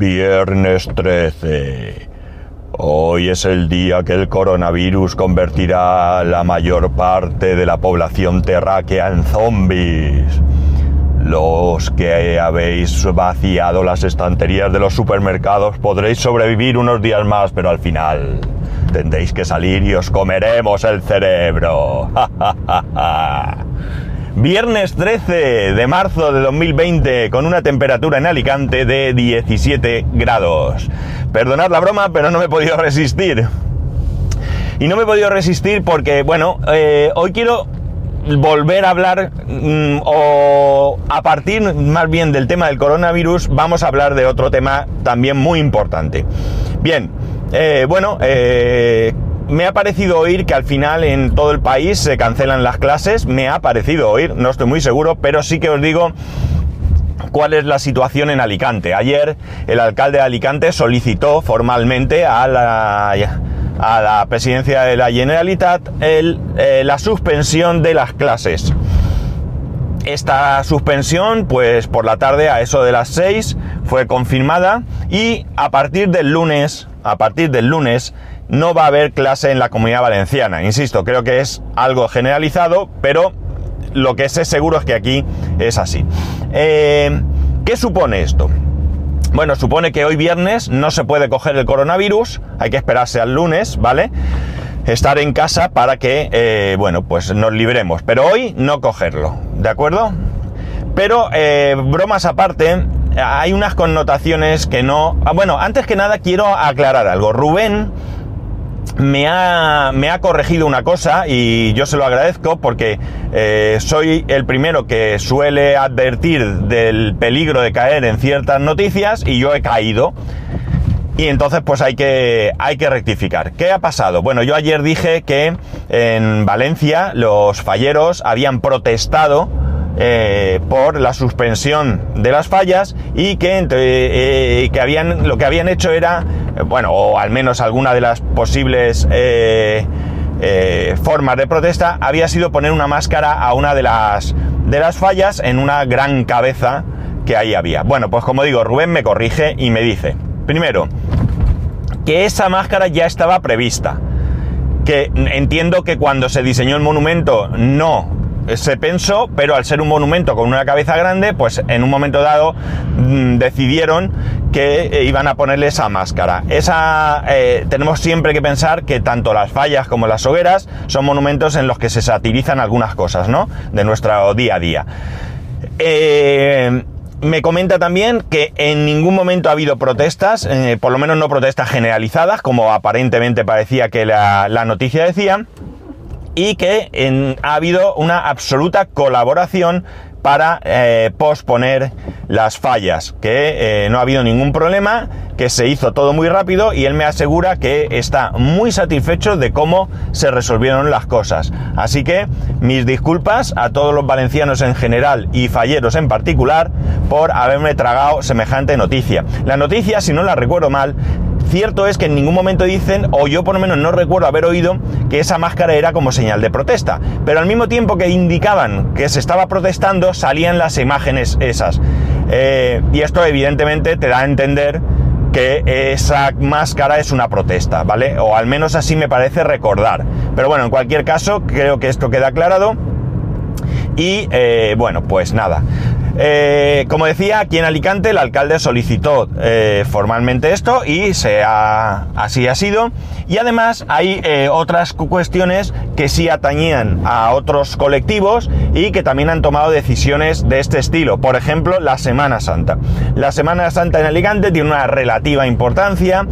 Viernes 13. Hoy es el día que el coronavirus convertirá la mayor parte de la población terráquea en zombies. Los que habéis vaciado las estanterías de los supermercados podréis sobrevivir unos días más, pero al final tendréis que salir y os comeremos el cerebro. Viernes 13 de marzo de 2020 con una temperatura en Alicante de 17 grados. Perdonad la broma, pero no me he podido resistir. Y no me he podido resistir porque, bueno, eh, hoy quiero volver a hablar mm, o a partir más bien del tema del coronavirus vamos a hablar de otro tema también muy importante. Bien, eh, bueno, eh, me ha parecido oír que al final en todo el país se cancelan las clases, me ha parecido oír, no estoy muy seguro, pero sí que os digo cuál es la situación en Alicante. Ayer el alcalde de Alicante solicitó formalmente a la, a la presidencia de la Generalitat el, eh, la suspensión de las clases. Esta suspensión, pues por la tarde a eso de las 6 fue confirmada y a partir del lunes, a partir del lunes no va a haber clase en la comunidad valenciana. Insisto, creo que es algo generalizado, pero lo que sé seguro es que aquí es así. Eh, ¿Qué supone esto? Bueno, supone que hoy viernes no se puede coger el coronavirus, hay que esperarse al lunes, ¿vale? Estar en casa para que, eh, bueno, pues nos libremos, pero hoy no cogerlo, ¿de acuerdo? Pero, eh, bromas aparte, hay unas connotaciones que no... Ah, bueno, antes que nada quiero aclarar algo. Rubén me ha, me ha, corregido una cosa y yo se lo agradezco porque eh, soy el primero que suele advertir del peligro de caer en ciertas noticias y yo he caído. Y entonces pues hay que, hay que rectificar. ¿Qué ha pasado? Bueno, yo ayer dije que en Valencia los falleros habían protestado eh, por la suspensión de las fallas y que, eh, que habían, lo que habían hecho era, bueno, o al menos alguna de las posibles eh, formas de protesta había sido poner una máscara a una de las, de las fallas en una gran cabeza que ahí había. Bueno, pues como digo, Rubén me corrige y me dice, primero, que esa máscara ya estaba prevista. Que entiendo que cuando se diseñó el monumento no se pensó, pero al ser un monumento con una cabeza grande, pues en un momento dado mmm, decidieron que eh, iban a ponerle esa máscara. Esa eh, tenemos siempre que pensar que tanto las fallas como las hogueras son monumentos en los que se satirizan algunas cosas, ¿no? De nuestro día a día. Eh, me comenta también que en ningún momento ha habido protestas, por lo menos no protestas generalizadas, como aparentemente parecía que la, la noticia decía y que ha habido una absoluta colaboración para eh, posponer las fallas, que eh, no ha habido ningún problema, que se hizo todo muy rápido y él me asegura que está muy satisfecho de cómo se resolvieron las cosas. Así que mis disculpas a todos los valencianos en general y falleros en particular por haberme tragado semejante noticia. La noticia, si no la recuerdo mal, Cierto es que en ningún momento dicen, o yo por lo menos no recuerdo haber oído, que esa máscara era como señal de protesta. Pero al mismo tiempo que indicaban que se estaba protestando, salían las imágenes esas. Eh, y esto evidentemente te da a entender que esa máscara es una protesta, ¿vale? O al menos así me parece recordar. Pero bueno, en cualquier caso, creo que esto queda aclarado. Y eh, bueno, pues nada. Eh, como decía, aquí en Alicante el alcalde solicitó eh, formalmente esto y así ha sido. Y además hay eh, otras cuestiones que sí atañían a otros colectivos y que también han tomado decisiones de este estilo. Por ejemplo, la Semana Santa. La Semana Santa en Alicante tiene una relativa importancia.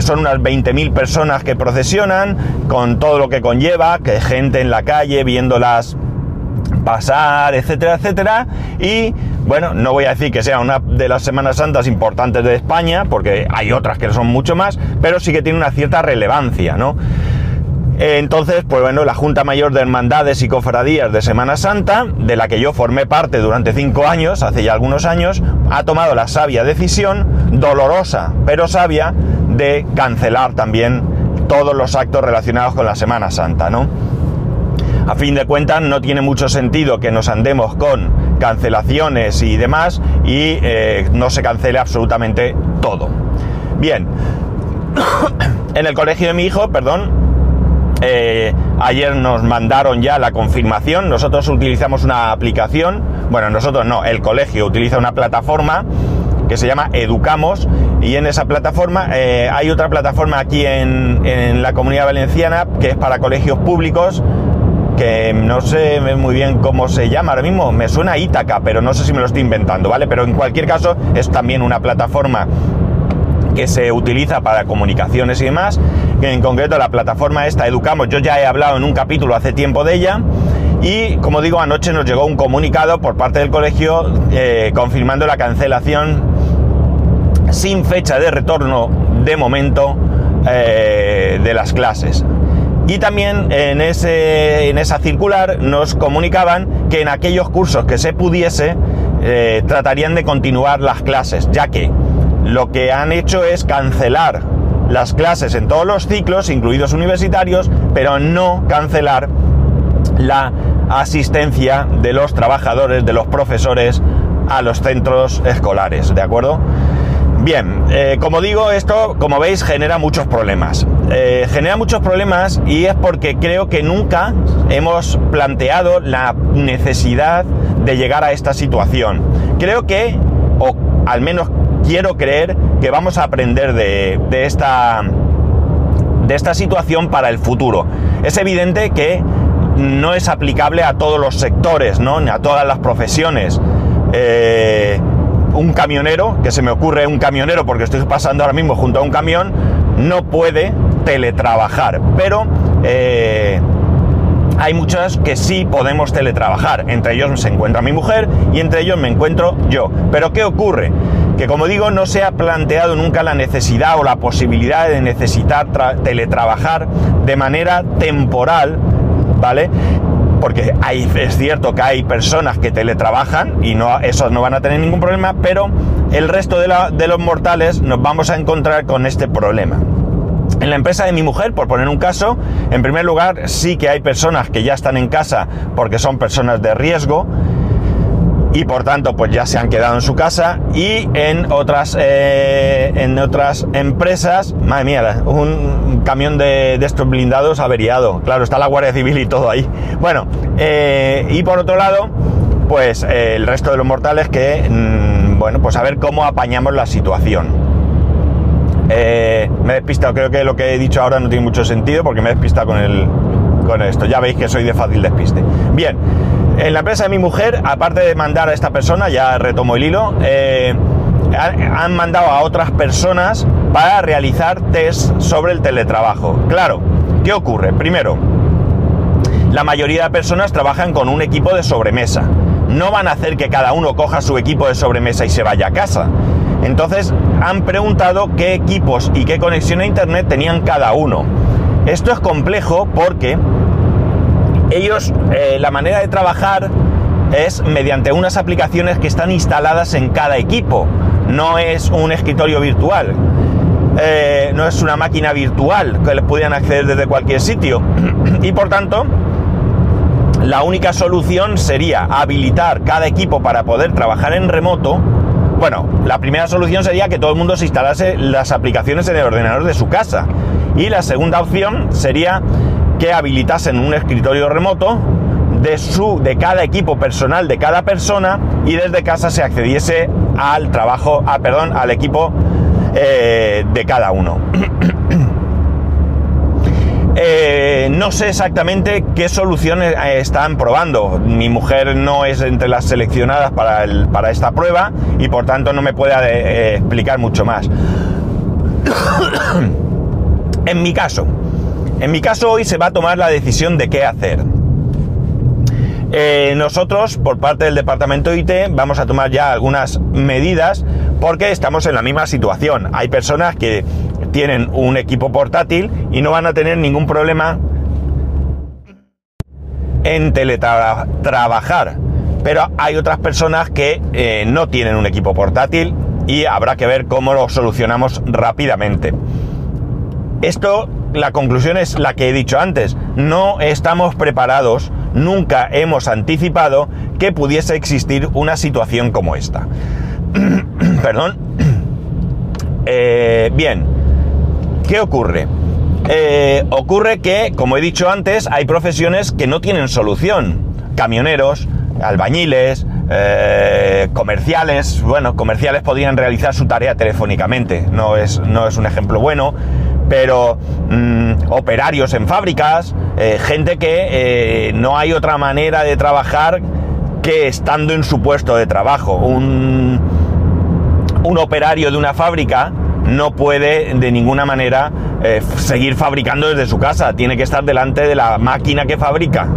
Son unas 20.000 personas que procesionan con todo lo que conlleva, que gente en la calle viendo las pasar, etcétera, etcétera. Y bueno, no voy a decir que sea una de las Semanas Santas importantes de España, porque hay otras que son mucho más, pero sí que tiene una cierta relevancia, ¿no? Entonces, pues bueno, la Junta Mayor de Hermandades y Cofradías de Semana Santa, de la que yo formé parte durante cinco años, hace ya algunos años, ha tomado la sabia decisión, dolorosa pero sabia, de cancelar también todos los actos relacionados con la Semana Santa, ¿no? A fin de cuentas no tiene mucho sentido que nos andemos con cancelaciones y demás y eh, no se cancele absolutamente todo. Bien, en el colegio de mi hijo, perdón, eh, ayer nos mandaron ya la confirmación, nosotros utilizamos una aplicación, bueno, nosotros no, el colegio utiliza una plataforma que se llama Educamos y en esa plataforma eh, hay otra plataforma aquí en, en, la comunidad valenciana que es para colegios públicos que no sé muy bien cómo se llama ahora mismo, me suena Ítaca, pero no sé si me lo estoy inventando, ¿vale? Pero en cualquier caso es también una plataforma que se utiliza para comunicaciones y demás, que en concreto la plataforma esta Educamos, yo ya he hablado en un capítulo hace tiempo de ella, y como digo, anoche nos llegó un comunicado por parte del colegio eh, confirmando la cancelación sin fecha de retorno de momento eh, de las clases. Y también en, ese, en esa circular nos comunicaban que en aquellos cursos que se pudiese eh, tratarían de continuar las clases, ya que lo que han hecho es cancelar las clases en todos los ciclos, incluidos universitarios, pero no cancelar la asistencia de los trabajadores, de los profesores a los centros escolares, ¿de acuerdo? Bien, eh, como digo, esto, como veis, genera muchos problemas. Eh, genera muchos problemas y es porque creo que nunca hemos planteado la necesidad de llegar a esta situación. Creo que, o al menos quiero creer, que vamos a aprender de, esta, de esta situación para el futuro. Es evidente que no es aplicable a todos los sectores, ¿no? a todas las profesiones. Eh, un camionero, que se me ocurre un camionero porque estoy pasando ahora mismo junto a un camión, no puede teletrabajar, pero eh, hay muchos que sí podemos teletrabajar. Entre ellos se encuentra mi mujer y entre ellos me encuentro yo. Pero ¿qué ocurre? Que como digo, no se ha planteado nunca la necesidad o la posibilidad de necesitar teletrabajar de manera temporal, ¿vale? Porque hay, es cierto que hay personas que teletrabajan y no, esos no van a tener ningún problema, pero el resto de, de los mortales nos vamos a encontrar con este problema. En la empresa de mi mujer, por poner un caso, en primer lugar sí que hay personas que ya están en casa porque son personas de riesgo, y por tanto pues ya se han quedado en su casa y en otras eh, en otras empresas. Madre mía un camión de, estos blindados averiado. Claro está la guardia civil y todo ahí. Bueno eh, y por otro lado pues eh, el resto de los mortales que mm, bueno pues a ver cómo apañamos la situación. Me he despistado. Creo que lo que he dicho ahora no tiene mucho sentido porque me he despistado con el con esto. Ya veis que soy de fácil despiste. Bien en la empresa de mi mujer, aparte de mandar a esta persona, ya retomo el hilo, eh, han mandado a otras personas para realizar test sobre el teletrabajo. Claro, ¿qué ocurre? Primero, la mayoría de personas trabajan con un equipo de sobremesa. No van a hacer que cada uno coja su equipo de sobremesa y se vaya a casa. Entonces han preguntado qué equipos y qué conexión a internet tenían cada uno. Esto es complejo porque ellos, eh, la manera de trabajar es mediante unas aplicaciones que están instaladas en cada equipo. No es un escritorio virtual. Eh, no es una máquina virtual que les pudieran acceder desde cualquier sitio. y por tanto, la única solución sería habilitar cada equipo para poder trabajar en remoto. Bueno, la primera solución sería que todo el mundo se instalase las aplicaciones en el ordenador de su casa. Y la segunda opción sería que habilitasen un escritorio remoto de, su, de cada equipo personal de cada persona y desde casa se accediese al trabajo, a, perdón, al equipo eh, de cada uno. Eh, no sé exactamente qué soluciones eh, están probando. Mi mujer no es entre las seleccionadas para, para esta prueba y por tanto no me puede explicar mucho más. en mi caso, en mi caso hoy se va a tomar la decisión de qué hacer. Eh, nosotros, por parte del departamento IT, vamos a tomar ya algunas medidas porque estamos en la misma situación. Hay personas que tienen un equipo portátil y no van a tener ningún problema en teletrabajar. Pero hay otras personas que eh, no tienen un equipo portátil y habrá que ver cómo lo solucionamos rápidamente. Esto la conclusión es la que he dicho antes. No estamos preparados, nunca hemos anticipado que pudiese existir una situación como esta. Perdón. Eh, bien, ¿qué ocurre? Eh, ocurre que, como he dicho antes, hay profesiones que no tienen solución. Camioneros, albañiles, eh, comerciales, bueno, comerciales podrían realizar su tarea telefónicamente, no es, no es un ejemplo bueno, pero mm, operarios en fábricas, gente que no hay otra manera de trabajar que estando en su puesto de trabajo. Un, un operario de una fábrica no puede de ninguna manera eh, seguir fabricando desde su casa, tiene que estar delante de la máquina que fabrica.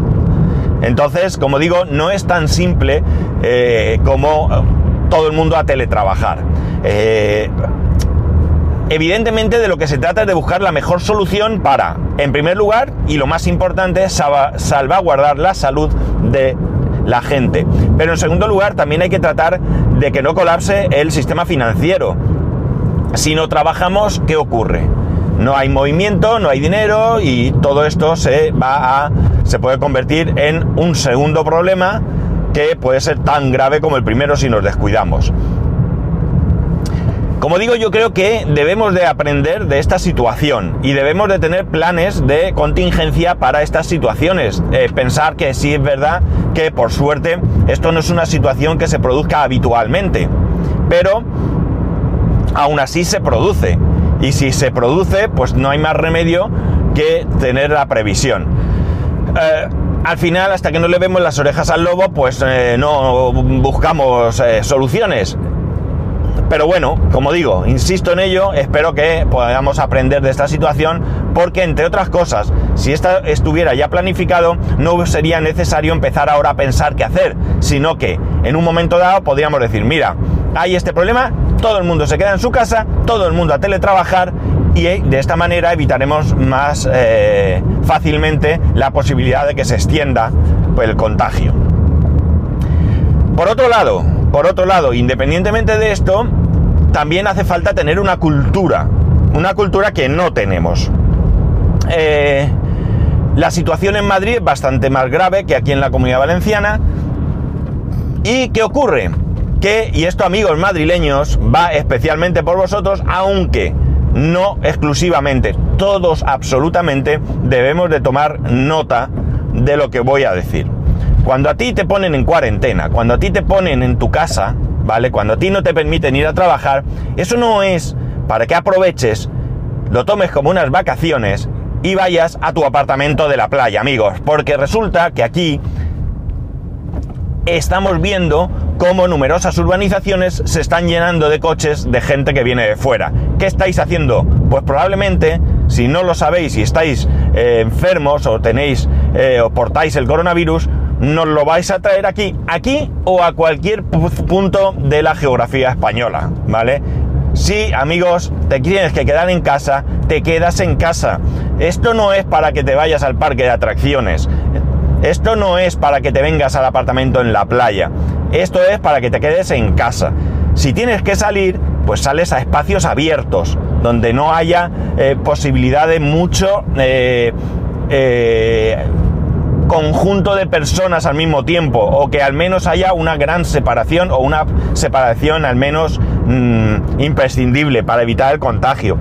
Entonces, como digo, no es tan simple eh, como todo el mundo a teletrabajar. Eh, evidentemente de lo que se trata es de buscar la mejor solución para, en primer lugar, y lo más importante, salvaguardar la salud de la gente. Pero en segundo lugar, también hay que tratar de que no colapse el sistema financiero. Si no trabajamos, ¿qué ocurre? No hay movimiento, no hay dinero y todo esto se va a se puede convertir en un segundo problema que puede ser tan grave como el primero si nos descuidamos. Como digo, yo creo que debemos de aprender de esta situación y debemos de tener planes de contingencia para estas situaciones. Eh, pensar que sí es verdad que por suerte esto no es una situación que se produzca habitualmente, pero aún así se produce. Y si se produce, pues no hay más remedio que tener la previsión. Eh, al final, hasta que no le vemos las orejas al lobo, pues eh, no buscamos soluciones. Pero bueno, como digo, insisto en ello, espero que podamos aprender de esta situación porque entre otras cosas, si esta estuviera ya planificado, no sería necesario empezar ahora a pensar qué hacer, sino que en un momento dado podríamos decir, mira, hay este problema, todo el mundo se queda en su casa, todo el mundo a teletrabajar y de esta manera evitaremos más eh, fácilmente la posibilidad de que se extienda el contagio. Por otro lado, por otro lado, independientemente de esto, también hace falta tener una cultura, una cultura que no tenemos. Eh, la situación en Madrid es bastante más grave que aquí en la comunidad valenciana. ¿Y qué ocurre? Que, y esto amigos madrileños, va especialmente por vosotros, aunque no exclusivamente, todos absolutamente debemos de tomar nota de lo que voy a decir. Cuando a ti te ponen en cuarentena, cuando a ti te ponen en tu casa, ¿vale? Cuando a ti no te permiten ir a trabajar, eso no es para que aproveches, lo tomes como unas vacaciones y vayas a tu apartamento de la playa, amigos, porque resulta que aquí estamos viendo cómo numerosas urbanizaciones se están llenando de coches de gente que viene de fuera. ¿Qué estáis haciendo? Pues probablemente, si no lo sabéis y estáis eh, enfermos o tenéis eh, o portáis el coronavirus, nos lo vais a traer aquí, aquí o a cualquier punto de la geografía española, ¿vale? Si, amigos, te tienes que quedar en casa, te quedas en casa. Esto no es para que te vayas al parque de atracciones. Esto no es para que te vengas al apartamento en la playa. Esto es para que te quedes en casa. Si tienes que salir, pues sales a espacios abiertos, donde no haya eh, posibilidad de mucho eh, eh, conjunto de personas al mismo tiempo o que al menos haya una gran separación o una separación al menos mm, imprescindible para evitar el contagio.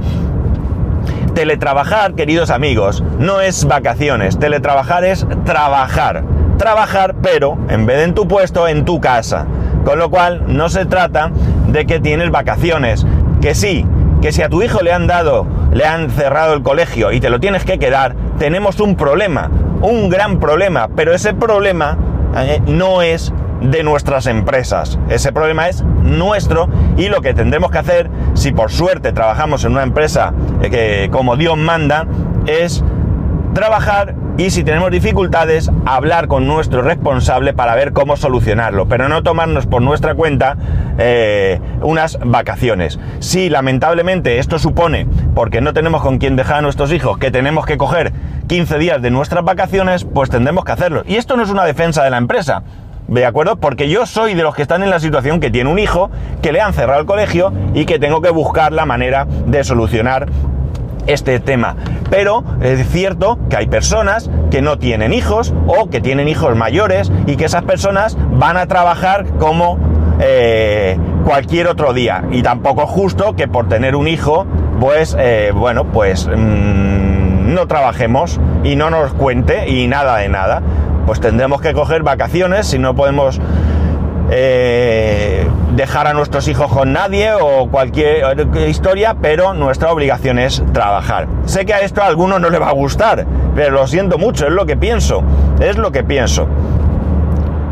Teletrabajar, queridos amigos, no es vacaciones, teletrabajar es trabajar. Trabajar, pero en vez de en tu puesto, en tu casa. Con lo cual, no se trata de que tienes vacaciones. Que sí, que si a tu hijo le han dado, le han cerrado el colegio y te lo tienes que quedar, tenemos un problema un gran problema, pero ese problema eh, no es de nuestras empresas. Ese problema es nuestro y lo que tendremos que hacer, si por suerte trabajamos en una empresa eh, que como Dios manda, es trabajar y si tenemos dificultades, hablar con nuestro responsable para ver cómo solucionarlo, pero no tomarnos por nuestra cuenta eh, unas vacaciones. Si lamentablemente esto supone, porque no tenemos con quién dejar a nuestros hijos, que tenemos que coger 15 días de nuestras vacaciones, pues tendremos que hacerlo. Y esto no es una defensa de la empresa. ¿De acuerdo? Porque yo soy de los que están en la situación que tiene un hijo, que le han cerrado el colegio y que tengo que buscar la manera de solucionar este tema. Pero es cierto que hay personas que no tienen hijos o que tienen hijos mayores y que esas personas van a trabajar como eh, cualquier otro día. Y tampoco es justo que por tener un hijo, pues, eh, bueno, pues mm, no trabajemos y no nos cuente y nada de nada. Pues tendremos que coger vacaciones si no podemos eh, dejar a nuestros hijos con nadie o cualquier historia, pero nuestra obligación es trabajar. Sé que a esto a algunos no le va a gustar, pero lo siento mucho, es lo que pienso, es lo que pienso.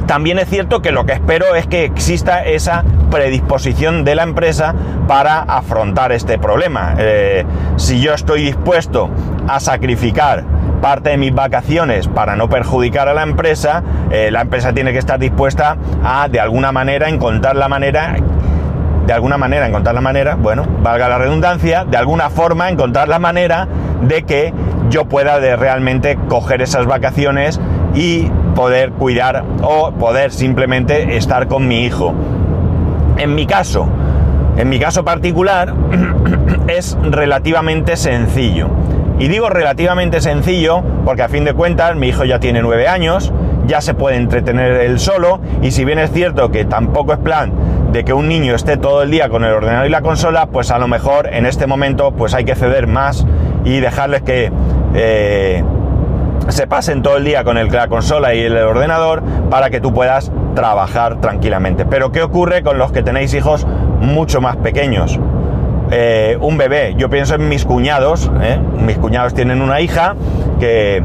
También es cierto que lo que espero es que exista esa predisposición de la empresa para afrontar este problema. Eh, si yo estoy dispuesto a sacrificar parte de mis vacaciones para no perjudicar a la empresa, eh, la empresa tiene que estar dispuesta a de alguna manera encontrar la manera de alguna manera encontrar la manera, bueno, valga la redundancia, de alguna forma encontrar la manera de que yo pueda de realmente coger esas vacaciones y poder cuidar o poder simplemente estar con mi hijo. En mi caso, en mi caso particular, es relativamente sencillo. Y digo relativamente sencillo porque a fin de cuentas mi hijo ya tiene nueve años, ya se puede entretener él solo y si bien es cierto que tampoco es plan de que un niño esté todo el día con el ordenador y la consola, pues a lo mejor en este momento pues hay que ceder más y dejarles que eh, se pasen todo el día con el, la consola y el ordenador para que tú puedas trabajar tranquilamente. Pero ¿qué ocurre con los que tenéis hijos mucho más pequeños? Eh, un bebé. Yo pienso en mis cuñados. ¿eh? Mis cuñados tienen una hija que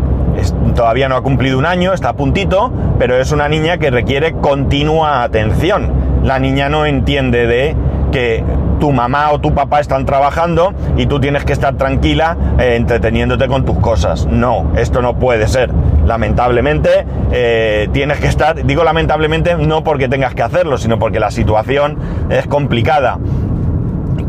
todavía no ha cumplido un año, está a puntito, pero es una niña que requiere continua atención. La niña no entiende de que tu mamá o tu papá están trabajando y tú tienes que estar tranquila eh, entreteniéndote con tus cosas. No, esto no puede ser. Lamentablemente tienes que estar, digo lamentablemente no porque tengas que hacerlo, sino porque la situación es complicada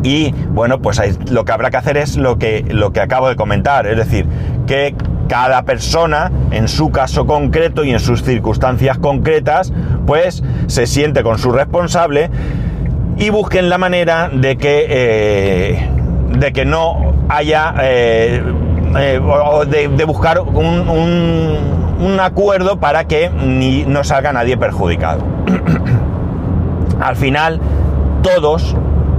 y bueno, pues lo que habrá que hacer es lo que, lo que acabo de comentar, es decir, que cada persona, en su caso concreto y en sus circunstancias concretas, pues se siente con su responsable y busquen la manera de que, eh, de que no haya, eh, eh, de, buscar un, un, acuerdo para que ni, no salga nadie perjudicado. Al final, todos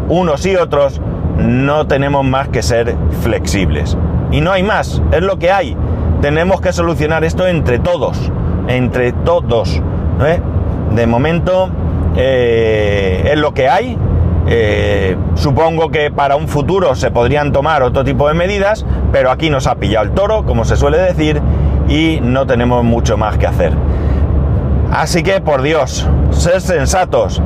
unos y otros, no tenemos más que ser flexibles. Y no hay más, es lo que hay. Tenemos que solucionar esto entre todos, entre todos. De momento eh, es lo que hay. Eh, supongo que para un futuro se podrían tomar otro tipo de medidas, pero aquí nos ha pillado el toro, como se suele decir, y no tenemos mucho más que hacer. Así que, por Dios, ser sensatos,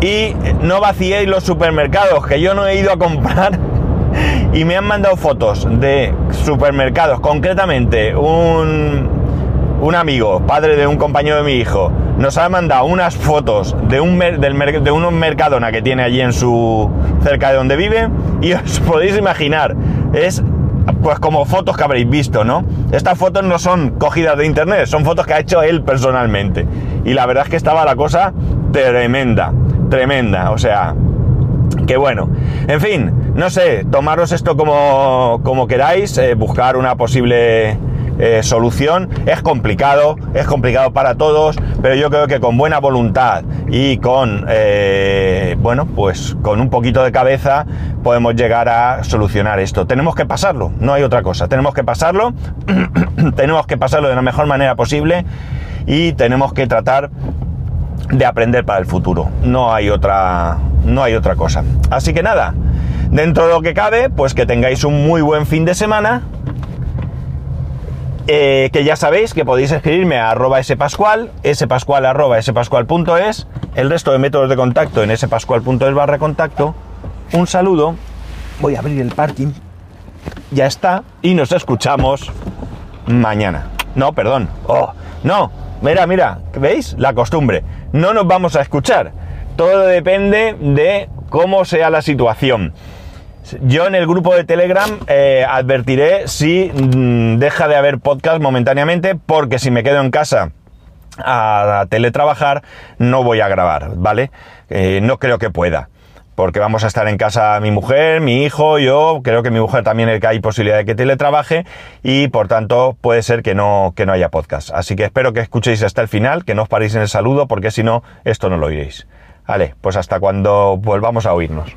y no vaciéis los supermercados, que yo no he ido a comprar y me han mandado fotos de supermercados, concretamente un, un amigo, padre de un compañero de mi hijo, nos ha mandado unas fotos de un, del, de un mercadona que tiene allí en su cerca de donde vive y os podéis imaginar, es pues como fotos que habréis visto, ¿no? Estas fotos no son cogidas de internet, son fotos que ha hecho él personalmente. Y la verdad es que estaba la cosa tremenda tremenda, o sea, que bueno. En fin, no sé, tomaros esto como, como queráis, eh, buscar una posible eh, solución. Es complicado, es complicado para todos, pero yo creo que con buena voluntad y con, eh, bueno, pues con un poquito de cabeza podemos llegar a solucionar esto. Tenemos que pasarlo, no hay otra cosa. Tenemos que pasarlo, tenemos que pasarlo de la mejor manera posible y tenemos que tratar de aprender para el futuro. No hay otra, no hay otra cosa. Así que nada, dentro de lo que cabe, pues que tengáis un muy buen fin de semana. Eh, que ya sabéis que podéis escribirme a arroba spascual, spascual arroba spascual.es, el resto de métodos de contacto en spascual.es barra contacto. Un saludo, voy a abrir el parking, ya está, y nos escuchamos mañana. No, perdón, oh, no, mira, mira, ¿veis? La costumbre no nos vamos a escuchar. Todo depende de cómo sea la situación. Yo en el grupo de Telegram eh, advertiré si mm, deja de haber podcast momentáneamente, porque si me quedo en casa a teletrabajar no voy a grabar, ¿vale? Eh, no creo que pueda. porque vamos a estar en casa mi mujer, mi hijo, yo, creo que mi mujer también que hay posibilidad de que teletrabaje y por tanto puede ser que no, que no haya podcast. Así que espero que escuchéis hasta el final, que no os paréis en el saludo porque si no, esto no lo oiréis. Vale, pues hasta cuando volvamos a oírnos.